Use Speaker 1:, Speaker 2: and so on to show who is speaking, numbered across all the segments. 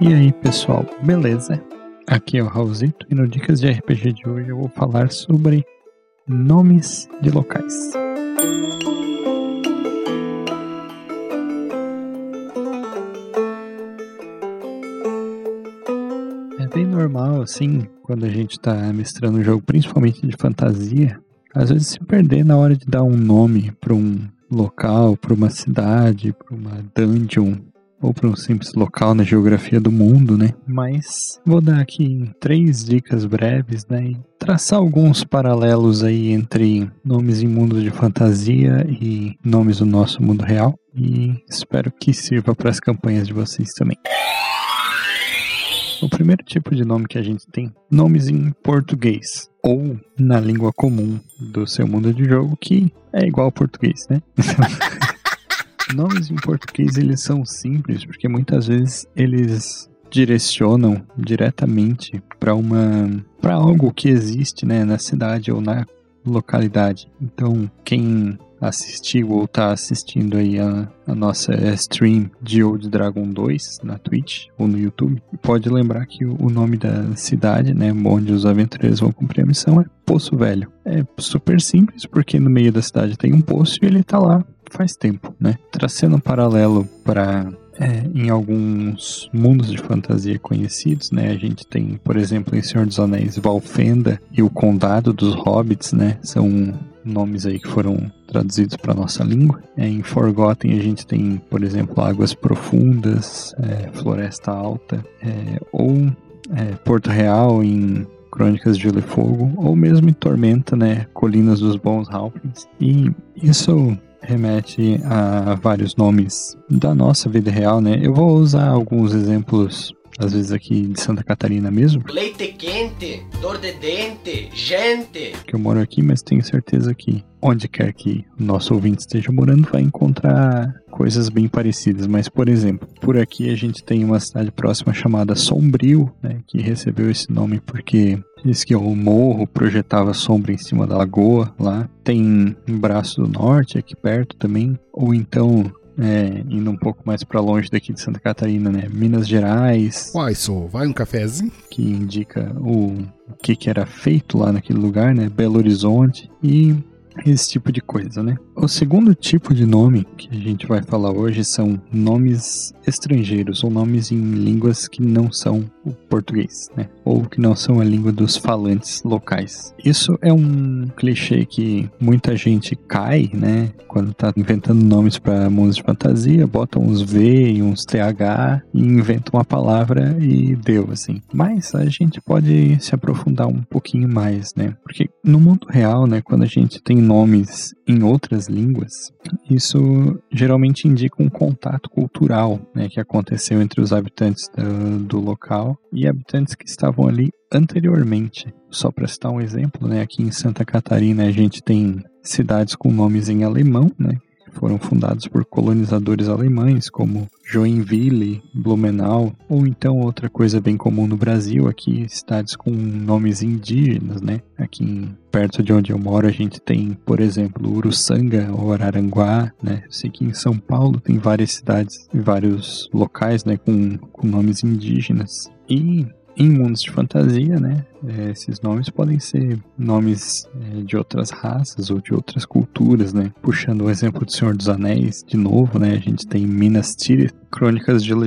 Speaker 1: E aí pessoal, beleza? Aqui é o Raulzito e no Dicas de RPG de hoje eu vou falar sobre nomes de locais. É bem normal assim, quando a gente está mestrando um jogo, principalmente de fantasia, às vezes se perder na hora de dar um nome para um local, para uma cidade, para uma dungeon, ou para um simples local na geografia do mundo, né? Mas vou dar aqui três dicas breves, né? E traçar alguns paralelos aí entre nomes em mundos de fantasia e nomes do nosso mundo real. E espero que sirva para as campanhas de vocês também. O primeiro tipo de nome que a gente tem, nomes em português ou na língua comum do seu mundo de jogo, que é igual ao português, né? Nomes em português eles são simples porque muitas vezes eles direcionam diretamente para uma para algo que existe, né, na cidade ou na localidade. Então, quem assistiu ou está assistindo aí a, a, nossa stream de Old Dragon 2 na Twitch ou no YouTube, pode lembrar que o, o nome da cidade, né, onde os aventureiros vão cumprir a missão é Poço Velho. É super simples, porque no meio da cidade tem um poço e ele está lá faz tempo, né? Traçando um paralelo para é, em alguns mundos de fantasia conhecidos, né? A gente tem, por exemplo, em Senhor dos Anéis, Valfenda e o Condado dos Hobbits, né? São nomes aí que foram traduzidos para nossa língua. É, em Forgotten a gente tem, por exemplo, Águas Profundas, é, Floresta Alta, é, ou é, Porto Real em Crônicas de Gelo e Fogo, ou mesmo em Tormenta, né? Colinas dos Bons Halflings. E isso remete a vários nomes da nossa vida real, né? Eu vou usar alguns exemplos às vezes aqui de Santa Catarina mesmo.
Speaker 2: Leite quente, dor de dente, gente.
Speaker 1: Que eu moro aqui, mas tenho certeza que onde quer que o nosso ouvinte esteja morando vai encontrar coisas bem parecidas. Mas, por exemplo, por aqui a gente tem uma cidade próxima chamada Sombrio, né, que recebeu esse nome porque diz que o morro projetava sombra em cima da lagoa lá. Tem um braço do norte aqui perto também, ou então é, indo um pouco mais para longe daqui de Santa Catarina, né? Minas Gerais.
Speaker 3: Uai, só vai um cafezinho?
Speaker 1: Que indica o, o que, que era feito lá naquele lugar, né? Belo Horizonte. E esse tipo de coisa, né? O segundo tipo de nome que a gente vai falar hoje são nomes estrangeiros ou nomes em línguas que não são o português, né? Ou que não são a língua dos falantes locais. Isso é um clichê que muita gente cai, né? Quando tá inventando nomes para mundos de fantasia, bota uns V e uns TH e inventa uma palavra e deu, assim. Mas a gente pode se aprofundar um pouquinho mais, né? Porque no mundo real, né? Quando a gente tem nomes em outras línguas, isso geralmente indica um contato cultural né, que aconteceu entre os habitantes do, do local e habitantes que estavam ali anteriormente. Só para citar um exemplo, né, aqui em Santa Catarina a gente tem cidades com nomes em alemão, né, foram fundados por colonizadores alemães, como Joinville, Blumenau, ou então outra coisa bem comum no Brasil, aqui cidades com nomes indígenas, né? Aqui em, perto de onde eu moro a gente tem, por exemplo, Uruçanga ou Araranguá, né? Sei que em São Paulo tem várias cidades e vários locais, né, com, com nomes indígenas. E em mundos de fantasia, né? É, esses nomes podem ser nomes é, de outras raças ou de outras culturas, né? Puxando o exemplo do Senhor dos Anéis, de novo, né? A gente tem Minas Tirith, Crônicas de Gelo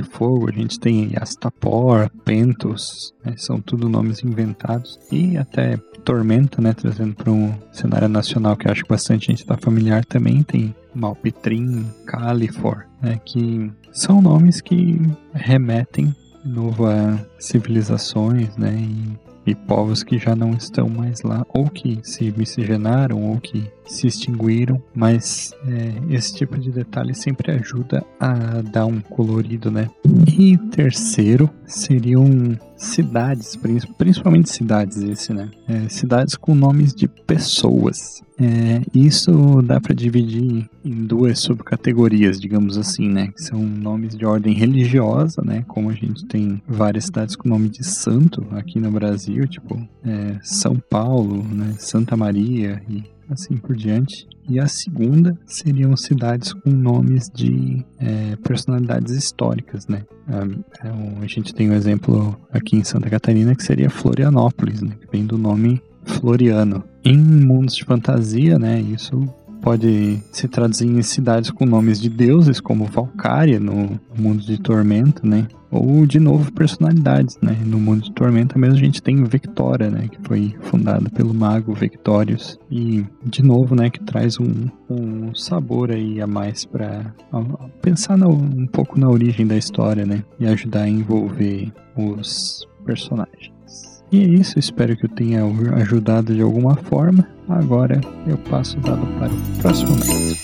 Speaker 1: a gente tem Astapor, Pentos, né? são tudo nomes inventados. E até Tormenta, né? Trazendo para um cenário nacional que acho que bastante gente está familiar também, tem Malpitrim, Califor, né? Que são nomes que remetem novas civilizações, né? E, e, povos que já não estão mais lá, ou que se miscigenaram, ou que se extinguiram, mas é, esse tipo de detalhe sempre ajuda a dar um colorido, né? E terceiro seriam cidades, principalmente cidades esse, né? É, cidades com nomes de pessoas. É, isso dá para dividir em duas subcategorias, digamos assim, né? Que são nomes de ordem religiosa, né? Como a gente tem várias cidades com nome de santo aqui no Brasil, tipo é, São Paulo, né? Santa Maria e assim por diante. E a segunda seriam cidades com nomes de é, personalidades históricas, né? É, a gente tem um exemplo aqui em Santa Catarina que seria Florianópolis, né? Que vem do nome Floriano. Em mundos de fantasia, né? Isso pode se traduzir em cidades com nomes de deuses, como Valkyria no mundo de Tormenta, né? Ou, de novo, personalidades, né? No mundo de Tormenta mesmo a gente tem Vectora, né? Que foi fundada pelo mago Vectorius. E, de novo, né? Que traz um, um sabor aí a mais para pensar um pouco na origem da história, né? E ajudar a envolver os personagens. E é isso, espero que eu tenha ajudado de alguma forma. Agora eu passo o dado para o próximo método.